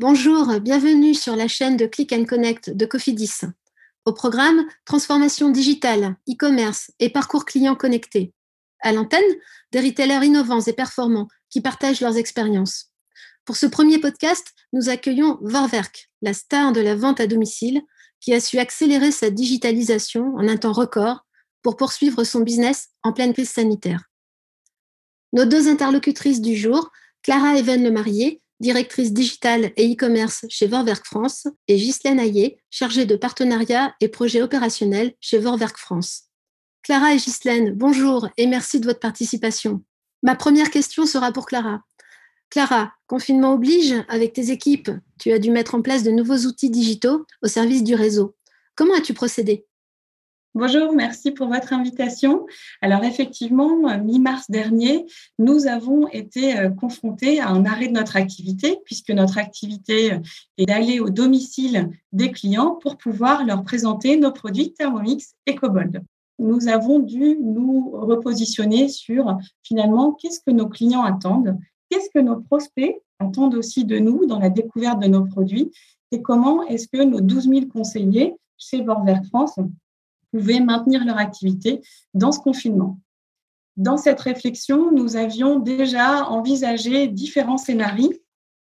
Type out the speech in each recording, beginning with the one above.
Bonjour, bienvenue sur la chaîne de Click and Connect de Cofidis. Au programme, transformation digitale, e-commerce et parcours client connecté. À l'antenne, des retailers innovants et performants qui partagent leurs expériences. Pour ce premier podcast, nous accueillons Vorwerk, la star de la vente à domicile, qui a su accélérer sa digitalisation en un temps record pour poursuivre son business en pleine crise sanitaire. Nos deux interlocutrices du jour, Clara Even Le Marié, directrice digitale et e-commerce chez Vorwerk France, et Ghislaine Hayé, chargée de partenariat et projets opérationnels chez Vorwerk France. Clara et Ghislaine, bonjour et merci de votre participation. Ma première question sera pour Clara. Clara, confinement oblige, avec tes équipes, tu as dû mettre en place de nouveaux outils digitaux au service du réseau. Comment as-tu procédé? Bonjour, merci pour votre invitation. Alors effectivement, mi-mars dernier, nous avons été euh, confrontés à un arrêt de notre activité puisque notre activité euh, est d'aller au domicile des clients pour pouvoir leur présenter nos produits Thermomix et Cobold. Nous avons dû nous repositionner sur finalement qu'est-ce que nos clients attendent, qu'est-ce que nos prospects attendent aussi de nous dans la découverte de nos produits et comment est-ce que nos 12 000 conseillers chez Vorwerk France pouvaient maintenir leur activité dans ce confinement. Dans cette réflexion, nous avions déjà envisagé différents scénarios,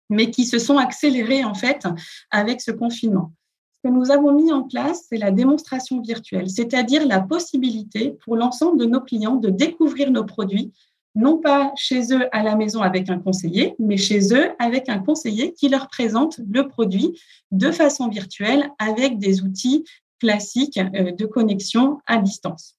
mais qui se sont accélérés en fait avec ce confinement. Ce que nous avons mis en place, c'est la démonstration virtuelle, c'est-à-dire la possibilité pour l'ensemble de nos clients de découvrir nos produits, non pas chez eux à la maison avec un conseiller, mais chez eux avec un conseiller qui leur présente le produit de façon virtuelle avec des outils classique euh, de connexion à distance.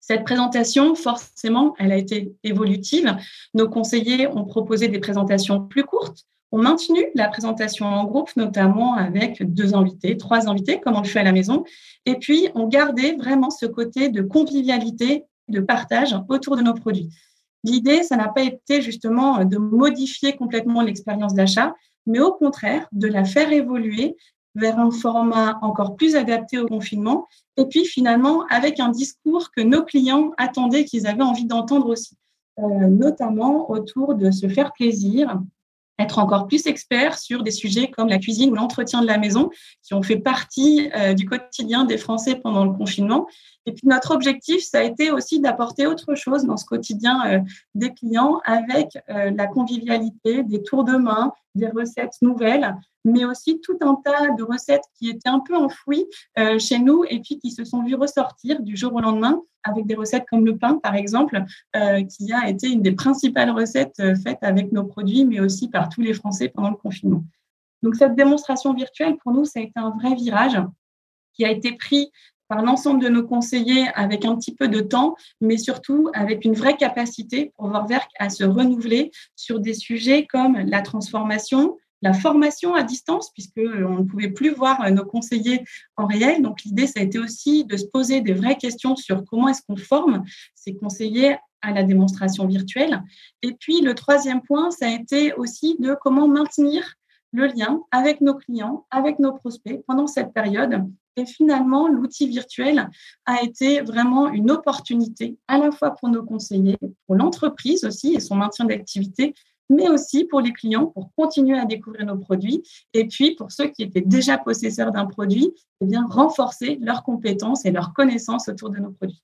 Cette présentation, forcément, elle a été évolutive. Nos conseillers ont proposé des présentations plus courtes, ont maintenu la présentation en groupe, notamment avec deux invités, trois invités, comme on le fait à la maison, et puis ont gardé vraiment ce côté de convivialité, de partage autour de nos produits. L'idée, ça n'a pas été justement de modifier complètement l'expérience d'achat, mais au contraire, de la faire évoluer vers un format encore plus adapté au confinement, et puis finalement avec un discours que nos clients attendaient, qu'ils avaient envie d'entendre aussi, euh, notamment autour de se faire plaisir, être encore plus expert sur des sujets comme la cuisine ou l'entretien de la maison, qui ont fait partie euh, du quotidien des Français pendant le confinement. Et puis notre objectif, ça a été aussi d'apporter autre chose dans ce quotidien euh, des clients avec la convivialité, des tours de main, des recettes nouvelles, mais aussi tout un tas de recettes qui étaient un peu enfouies euh, chez nous et puis qui se sont vues ressortir du jour au lendemain avec des recettes comme le pain, par exemple, euh, qui a été une des principales recettes euh, faites avec nos produits, mais aussi par tous les Français pendant le confinement. Donc cette démonstration virtuelle, pour nous, ça a été un vrai virage qui a été pris par l'ensemble de nos conseillers avec un petit peu de temps, mais surtout avec une vraie capacité pour Vorwerk à se renouveler sur des sujets comme la transformation, la formation à distance, puisqu'on euh, ne pouvait plus voir euh, nos conseillers en réel. Donc, l'idée, ça a été aussi de se poser des vraies questions sur comment est-ce qu'on forme ces conseillers à la démonstration virtuelle. Et puis, le troisième point, ça a été aussi de comment maintenir le lien avec nos clients, avec nos prospects pendant cette période. Et finalement, l'outil virtuel a été vraiment une opportunité à la fois pour nos conseillers, pour l'entreprise aussi et son maintien d'activité, mais aussi pour les clients pour continuer à découvrir nos produits. Et puis, pour ceux qui étaient déjà possesseurs d'un produit, eh renforcer leurs compétences et leurs connaissances autour de nos produits.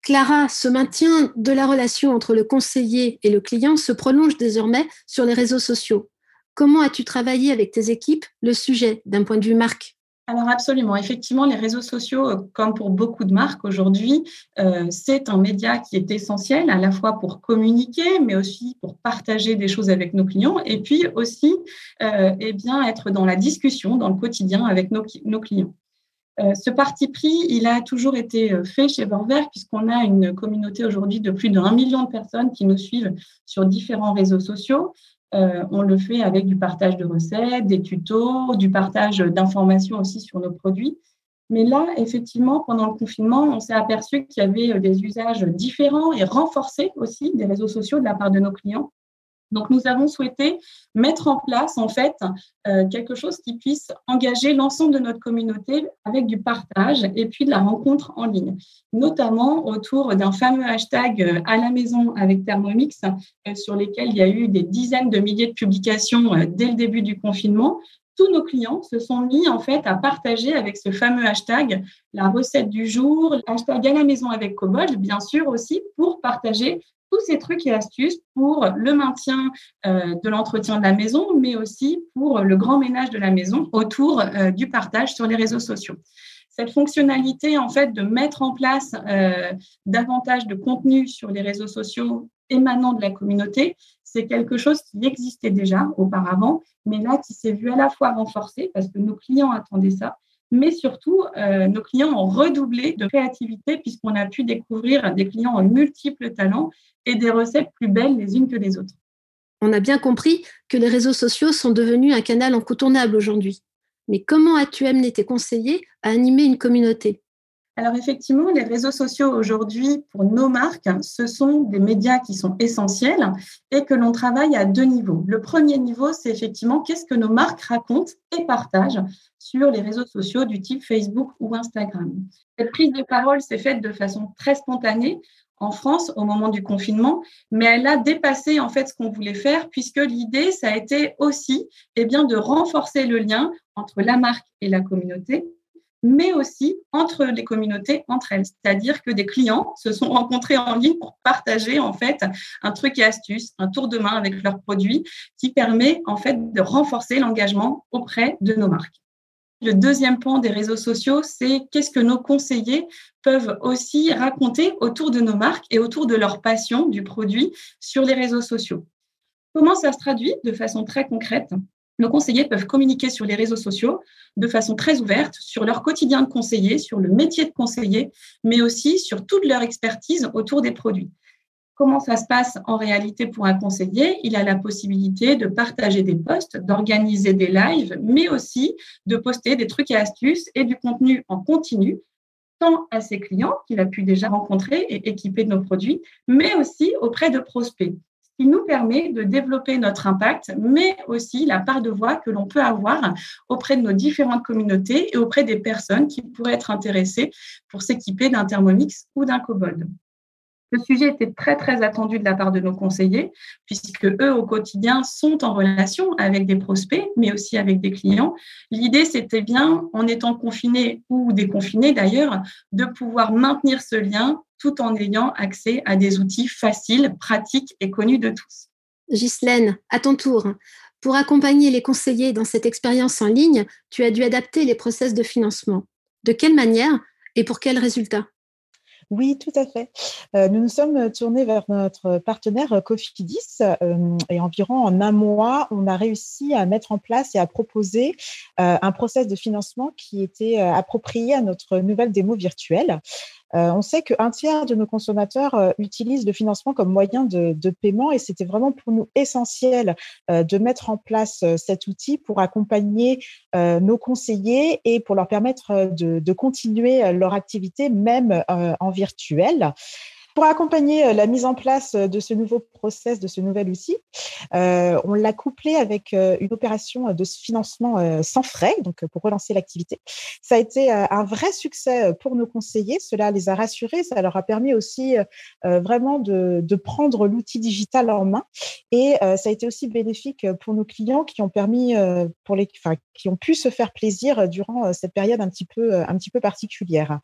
Clara, ce maintien de la relation entre le conseiller et le client se prolonge désormais sur les réseaux sociaux. Comment as-tu travaillé avec tes équipes le sujet d'un point de vue marque? Alors absolument, effectivement, les réseaux sociaux, euh, comme pour beaucoup de marques aujourd'hui, euh, c'est un média qui est essentiel à la fois pour communiquer, mais aussi pour partager des choses avec nos clients, et puis aussi, euh, eh bien, être dans la discussion, dans le quotidien avec nos, clients. ce parti pris, il a toujours été fait chez Vorwerk puisqu'on a une communauté aujourd'hui de plus d'un million de personnes qui nous suivent sur différents réseaux sociaux. On le fait avec du partage de recettes, des tutos, du partage d'informations aussi sur nos produits. Mais là, effectivement, pendant le confinement, on s'est aperçu qu'il y avait des usages différents et renforcés aussi des réseaux sociaux de la part de nos clients. Donc, nous avons souhaité mettre en place, en fait, euh, quelque chose qui puisse engager l'ensemble de notre communauté avec du partage et puis de la rencontre en ligne, notamment autour d'un fameux hashtag euh, à la maison avec Thermomix, euh, sur lesquels il y a eu des dizaines de milliers de publications dès le début du confinement. Tous nos clients se sont mis en fait à partager avec ce fameux hashtag la recette du jour, hashtag à la maison avec Cobol, bien sûr aussi pour partager ces trucs et astuces pour le maintien euh, de l'entretien de la maison, mais aussi pour le grand ménage de la maison autour euh, du partage sur les réseaux sociaux. Cette fonctionnalité, en fait, de mettre en place euh, davantage de contenu sur les réseaux sociaux émanant de la communauté, c'est quelque chose qui existait déjà auparavant, mais là qui s'est vu à la fois renforcé parce que nos clients attendaient ça, mais surtout, euh, nos clients ont redoublé de créativité puisqu'on a pu découvrir des clients en multiples talents et des recettes plus belles les unes que les autres. On a bien compris que les réseaux sociaux sont devenus un canal incontournable aujourd'hui. Mais comment as-tu amené tes conseillers à animer une communauté? Alors effectivement, les réseaux sociaux aujourd'hui, pour nos marques, ce sont des médias qui sont essentiels et que l'on travaille à deux niveaux. Le premier niveau, c'est effectivement qu'est-ce que nos marques racontent et partagent sur les réseaux sociaux du type Facebook ou Instagram. Cette prise de parole s'est faite de façon très spontanée en France au moment du confinement, mais elle a dépassé en fait ce qu'on voulait faire puisque l'idée, ça a été aussi eh bien, de renforcer le lien entre la marque et la communauté mais aussi entre les communautés entre elles. C'est-à-dire que des clients se sont rencontrés en ligne pour partager en fait un truc et astuce, un tour de main avec leurs produits qui permet en fait de renforcer l'engagement auprès de nos marques. Le deuxième point des réseaux sociaux, c'est qu'est-ce que nos conseillers peuvent aussi raconter autour de nos marques et autour de leur passion du produit sur les réseaux sociaux. Comment ça se traduit de façon très concrète? Nos conseillers peuvent communiquer sur les réseaux sociaux de façon très ouverte sur leur quotidien de conseiller, sur le métier de conseiller, mais aussi sur toute leur expertise autour des produits. Comment ça se passe en réalité pour un conseiller? Il a la possibilité de partager des posts, d'organiser des lives, mais aussi de poster des trucs et astuces et du contenu en continu, tant à ses clients qu'il a pu déjà rencontrer et équiper de nos produits, mais aussi auprès de prospects qui nous permet de développer notre impact, mais aussi la part de voix que l'on peut avoir auprès de nos différentes communautés et auprès des personnes qui pourraient être intéressées pour s'équiper d'un Thermomix ou d'un Cobold. Le sujet était très, très attendu de la part de nos conseillers, puisque eux, au quotidien, sont en relation avec des prospects, mais aussi avec des clients. L'idée, c'était bien, en étant confinés ou déconfinés d'ailleurs, de pouvoir maintenir ce lien tout en ayant accès à des outils faciles, pratiques et connus de tous. Ghislaine, à ton tour, pour accompagner les conseillers dans cette expérience en ligne, tu as dû adapter les process de financement. De quelle manière et pour quels résultats? Oui, tout à fait. Euh, nous nous sommes tournés vers notre partenaire Cofidis euh, et environ en un mois, on a réussi à mettre en place et à proposer euh, un process de financement qui était approprié à notre nouvelle démo virtuelle. Euh, on sait qu'un tiers de nos consommateurs euh, utilisent le financement comme moyen de, paiement et c'était vraiment pour nous essentiel euh, de mettre en place cet outil pour accompagner nos conseillers et pour leur permettre de continuer leur activité même en virtuel. Pour accompagner euh, la mise en place euh, de ce nouveau process, de ce nouvel outil, euh, on l'a couplé avec une opération de financement sans frais, donc pour relancer l'activité. Ça a été un vrai succès pour nos conseillers. Cela les a rassurés. Ça leur a permis aussi vraiment de, prendre l'outil digital en main. Et ça a été aussi bénéfique pour nos clients qui ont permis, qui ont pu se faire plaisir durant cette période un petit peu particulière.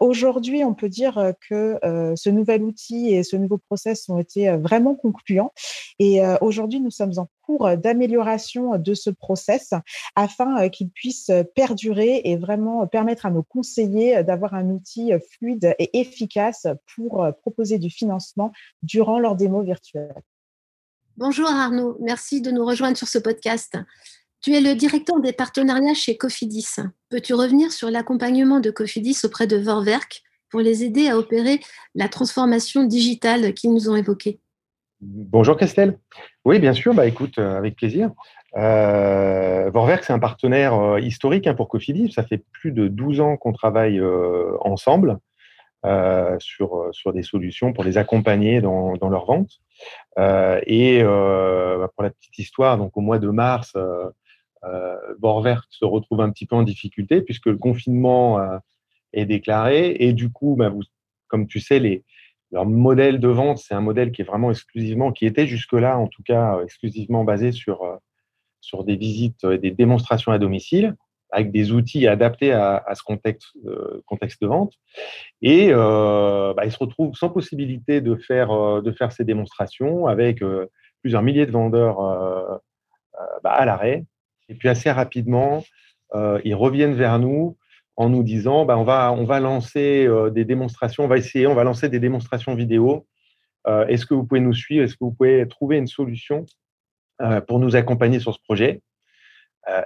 Aujourd'hui, on peut dire que euh, ce nouvel outil et ce nouveau process ont été euh, vraiment concluants. Et euh, aujourd'hui, nous sommes en cours d'amélioration de ce process afin qu'il puisse perdurer et vraiment permettre à nos conseillers d'avoir un outil fluide et efficace pour proposer du financement durant leur démo virtuelle. Bonjour Arnaud, merci de nous rejoindre sur ce podcast. Tu es le directeur des partenariats chez Cofidis. Peux-tu revenir sur l'accompagnement de Cofidis auprès de Vorwerk pour les aider à opérer la transformation digitale qu'ils nous ont évoquée? Bonjour Christelle. Oui, bien sûr. Bah, écoute, avec plaisir. Euh, Vorwerk, c'est un partenaire historique hein, pour Cofidis. Ça fait plus de 12 ans qu'on travaille ensemble. Euh, sur, sur des solutions pour les accompagner dans, dans leur vente. Euh, et euh, bah, pour la petite histoire, donc au mois de mars, Borvert se retrouve un petit peu en difficulté puisque le confinement est déclaré et du coup, bah, comme tu sais, leur modèle de vente, c'est un modèle qui est vraiment exclusivement, qui était jusque-là en tout cas exclusivement basé sur, sur des visites et des démonstrations à domicile avec des outils adaptés à, ce contexte, euh, contexte de vente. Et euh, bah, ils se retrouvent sans possibilité de faire, euh, de faire ces démonstrations avec plusieurs milliers de vendeurs bah, à l'arrêt. Et puis assez rapidement, ils reviennent vers nous en nous disant bah, on, va, on va lancer des démonstrations, on va essayer, on va lancer des démonstrations vidéo. Est-ce que vous pouvez nous suivre? Est-ce que vous pouvez trouver une solution pour nous accompagner sur ce projet?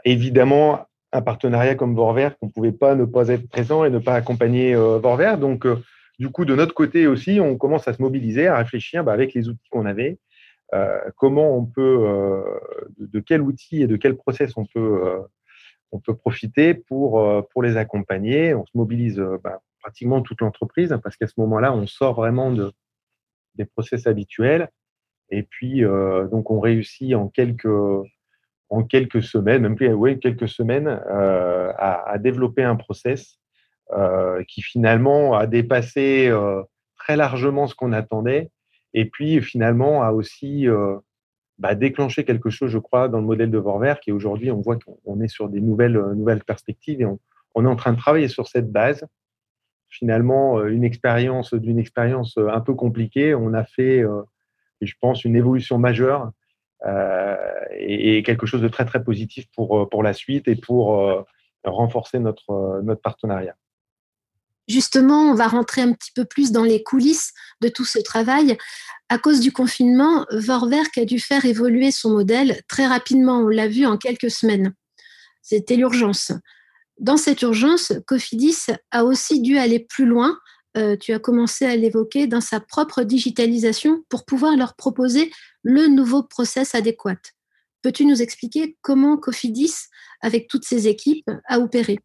Évidemment, un partenariat comme Vorvert qu'on ne pouvait pas ne pas être présent et ne pas accompagner euh, Vorvert. Donc, euh, du coup, de notre côté aussi, on commence à se mobiliser, à réfléchir bah, avec les outils qu'on avait, euh, comment on peut, de, quel outil et de quel process on peut, on peut profiter pour, les accompagner? On se mobilise bah, pratiquement toute l'entreprise, parce qu'à ce moment-là, on sort vraiment de, des process habituels. Et puis, donc, on réussit en quelques semaines, même plus, quelques semaines, euh, à, développer un process euh, qui finalement a dépassé euh, très largement ce qu'on attendait, et puis finalement a aussi bah, déclenché quelque chose, je crois, dans le modèle de Vorwerk, qui aujourd'hui, on voit qu'on est sur des nouvelles, nouvelles perspectives, et on, est en train de travailler sur cette base. Finalement, une expérience d'une expérience un peu compliquée, on a fait, je pense, une évolution majeure euh, et, quelque chose de très très positif pour, euh, pour la suite et pour euh, renforcer notre, notre partenariat. Justement, on va rentrer un petit peu plus dans les coulisses de tout ce travail. À cause du confinement, Vorwerk a dû faire évoluer son modèle très rapidement, on l'a vu en quelques semaines. C'était l'urgence. Dans cette urgence, Cofidis a aussi dû aller plus loin euh, tu as commencé à l'évoquer, dans sa propre digitalisation pour pouvoir leur proposer le nouveau process adéquat. Peux-tu nous expliquer comment Cofidis, avec toutes ses équipes, a opéré?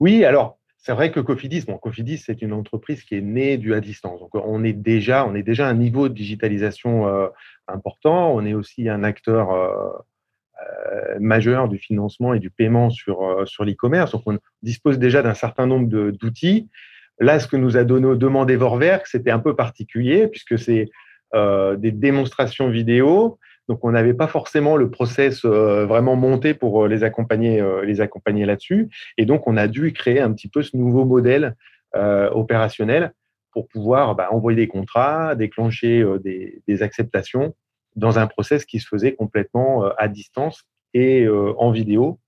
Oui, alors c'est vrai que Cofidis, bon, Cofidis, c'est une entreprise qui est née du à distance. Donc, on est déjà, on est déjà à un niveau de digitalisation euh, important. On est aussi un acteur euh, majeur du financement et du paiement sur, sur l'e-commerce. Donc, on dispose déjà d'un certain nombre d'outils. Là, ce que nous a demandé Vorwerk, c'était un peu particulier puisque c'est euh, des démonstrations vidéo. Donc, on n'avait pas forcément le process euh, vraiment monté pour euh, les accompagner, les accompagner là-dessus. Et donc, on a dû créer un petit peu ce nouveau modèle opérationnel pour pouvoir bah, envoyer des contrats, déclencher des, acceptations dans un process qui se faisait complètement à distance et en vidéo.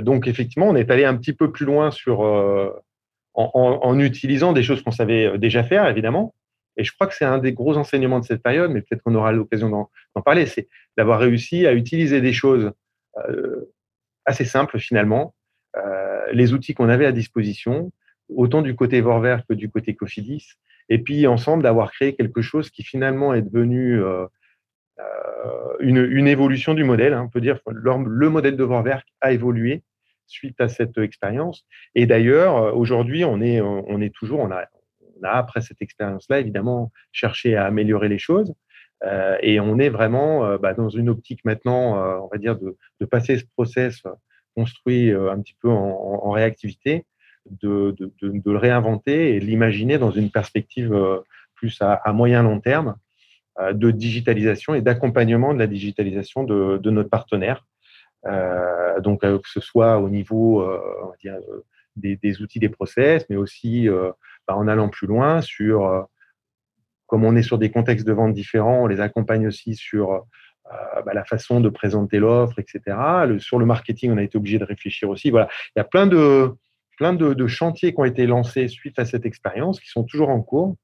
donc, effectivement, on est allé un petit peu plus loin en, utilisant des choses qu'on savait euh, déjà faire, évidemment. Et je crois que c'est un des gros enseignements de cette période, mais peut-être qu'on aura l'occasion d'en parler, c'est d'avoir réussi à utiliser des choses euh, assez simples finalement, euh, les outils qu'on avait à disposition, autant du côté Vorver que du côté Cofidis, et puis ensemble d'avoir créé quelque chose qui finalement est devenu une, évolution du modèle. Hein. On peut dire que le modèle de Vorwerk a évolué suite à cette expérience. Et d'ailleurs, euh, aujourd'hui, on est, on est toujours, on a, on a après cette expérience-là, évidemment, cherché à améliorer les choses. Euh, et on est vraiment euh, bah, dans une optique maintenant, on va dire, de, de, passer ce process construit un petit peu en, réactivité, de, de, le réinventer et l'imaginer dans une perspective plus à, à moyen long terme de digitalisation et d'accompagnement de la digitalisation de, notre partenaire euh, donc, euh, que ce soit au niveau euh, des, outils, des process, mais aussi bah, en allant plus loin sur, comme on est sur des contextes de vente différents, on les accompagne aussi sur bah, la façon de présenter l'offre, etc. sur le marketing, on a été obligé de réfléchir aussi. Voilà, il y a plein de, plein de, chantiers qui ont été lancés suite à cette expérience, qui sont toujours en cours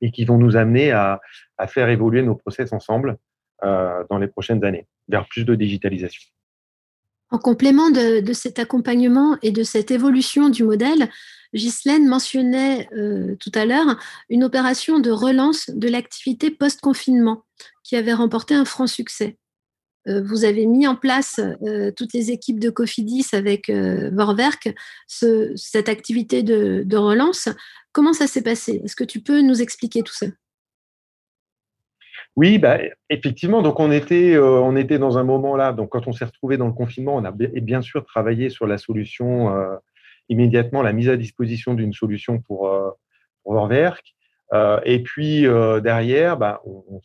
et qui vont nous amener à, faire évoluer nos process ensemble dans les prochaines années vers plus de digitalisation. En complément de, cet accompagnement et de cette évolution du modèle, Ghislaine mentionnait euh, tout à l'heure une opération de relance de l'activité post-confinement qui avait remporté un franc succès. Euh, vous avez mis en place, euh, toutes les équipes de Cofidis avec Vorwerk, cette activité de, relance. Comment ça s'est passé? Est-ce que tu peux nous expliquer tout ça? Oui, bah, effectivement. Donc, on était, on était dans un moment là. Donc, quand on s'est retrouvé dans le confinement, on a bien sûr travaillé sur la solution immédiatement la mise à disposition d'une solution pour, euh, euh, et puis euh, derrière, bah, on,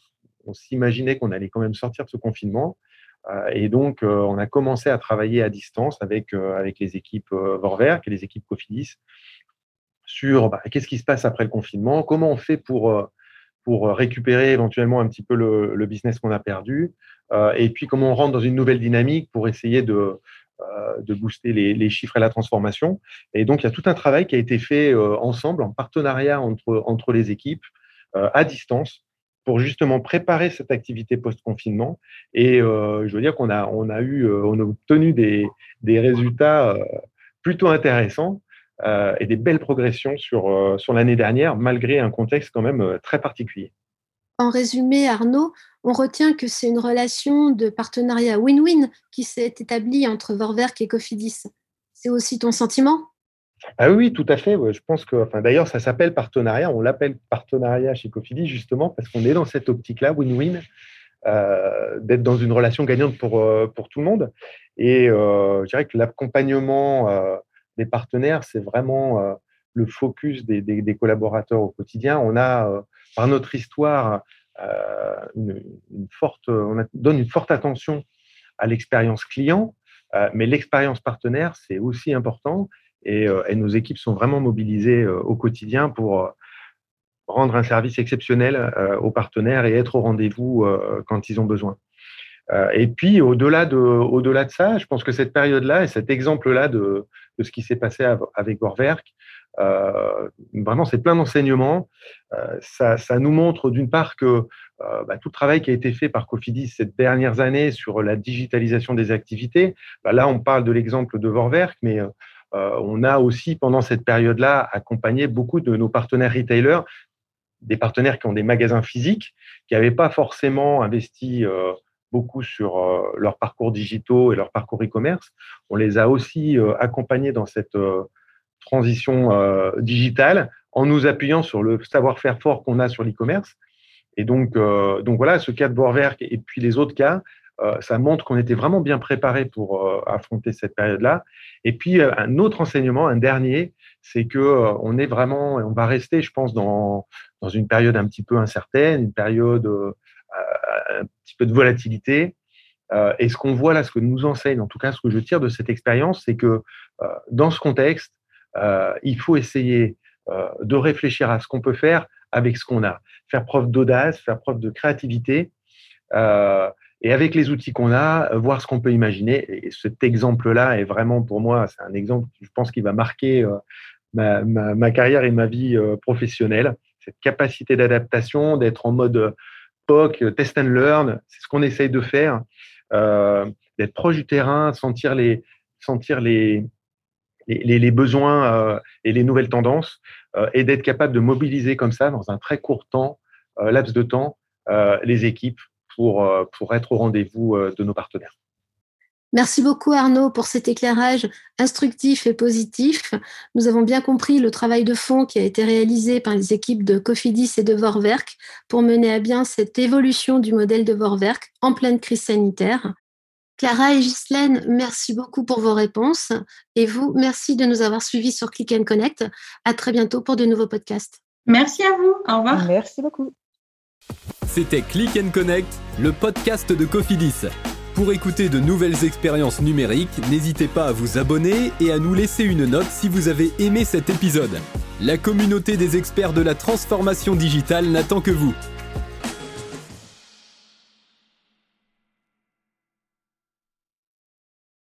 s'imaginait qu'on allait quand même sortir de ce confinement. et donc, on a commencé à travailler à distance avec, avec les équipes Vorwerk et les équipes Cofidis sur bah, qu'est-ce qui se passe après le confinement, comment on fait pour, pour récupérer éventuellement un petit peu le, business qu'on a perdu, et puis comment on rentre dans une nouvelle dynamique pour essayer de, euh, de booster les, chiffres et la transformation. Et donc, il y a tout un travail qui a été fait euh, ensemble, en partenariat entre, entre les équipes, euh, à distance, pour justement préparer cette activité post-confinement. Et je veux dire qu'on a, on a, eu, on a obtenu des, des résultats plutôt intéressants et des belles progressions sur, sur l'année dernière, malgré un contexte quand même très particulier. En résumé, Arnaud, on retient que c'est une relation de partenariat win-win qui s'est établie entre Vorwerk et Cofidis. C'est aussi ton sentiment? Ah oui, tout à fait. Je pense que, enfin, d'ailleurs, ça s'appelle partenariat. On l'appelle partenariat chez Cofidis justement parce qu'on est dans cette optique-là, win-win, euh, d'être dans une relation gagnante pour, euh, pour tout le monde. Et euh, je dirais que l'accompagnement des partenaires, c'est vraiment le focus des, collaborateurs au quotidien. On a, par notre histoire, euh, une, forte, on donne une forte attention à l'expérience client, euh, mais l'expérience partenaire, c'est aussi important. Et, euh, et, nos équipes sont vraiment mobilisées au quotidien pour rendre un service exceptionnel aux partenaires et être au rendez-vous quand ils ont besoin. Et puis, au-delà de, au-delà de ça, je pense que cette période-là et cet exemple-là de, de ce qui s'est passé avec Gorwerk, euh, vraiment, c'est plein d'enseignements. Euh, ça, nous montre d'une part que euh, bah, tout le travail qui a été fait par Cofidis ces dernières années sur la digitalisation des activités, bah, là, on parle de l'exemple de Vorwerk, mais on a aussi, pendant cette période-là, accompagné beaucoup de nos partenaires retailers, des partenaires qui ont des magasins physiques, qui n'avaient pas forcément investi beaucoup sur leur parcours digitaux et leur parcours e-commerce. On les a aussi accompagnés dans cette transition euh, digitale en nous appuyant sur le savoir-faire fort qu'on a sur l'e-commerce. Et donc, euh, donc voilà, ce cas de Borwerk et puis les autres cas, euh, ça montre qu'on était vraiment bien préparé pour affronter cette période-là. Et puis un autre enseignement, un dernier, c'est que on est vraiment, on va rester, je pense, dans, dans une période un petit peu incertaine, une période un petit peu de volatilité. et ce qu'on voit là, ce que nous enseigne, en tout cas ce que je tire de cette expérience, c'est que dans ce contexte, euh, il faut essayer euh, de réfléchir à ce qu'on peut faire avec ce qu'on a, faire preuve d'audace, faire preuve de créativité. Euh, et avec les outils qu'on a, voir ce qu'on peut imaginer. Et cet exemple-là est vraiment pour moi, c'est un exemple, je pense, qui va marquer ma, carrière et ma vie professionnelle. Cette capacité d'adaptation, d'être en mode POC, test and learn, c'est ce qu'on essaye de faire. d'être proche du terrain, sentir les, sentir les, les, besoins euh, et les nouvelles tendances euh, et d'être capable de mobiliser comme ça dans un très court temps, euh, laps de temps, les équipes pour être au rendez-vous de nos partenaires. Merci beaucoup Arnaud pour cet éclairage instructif et positif. Nous avons bien compris le travail de fond qui a été réalisé par les équipes de Cofidis et de Vorwerk pour mener à bien cette évolution du modèle de Vorwerk en pleine crise sanitaire. Clara et Ghislaine, merci beaucoup pour vos réponses. Et vous, merci de nous avoir suivis sur Click and Connect. À très bientôt pour de nouveaux podcasts. Merci à vous. Au revoir. Merci beaucoup. C'était Click and Connect, le podcast de Cofidis. Pour écouter de nouvelles expériences numériques, n'hésitez pas à vous abonner et à nous laisser une note si vous avez aimé cet épisode. La communauté des experts de la transformation digitale n'attend que vous.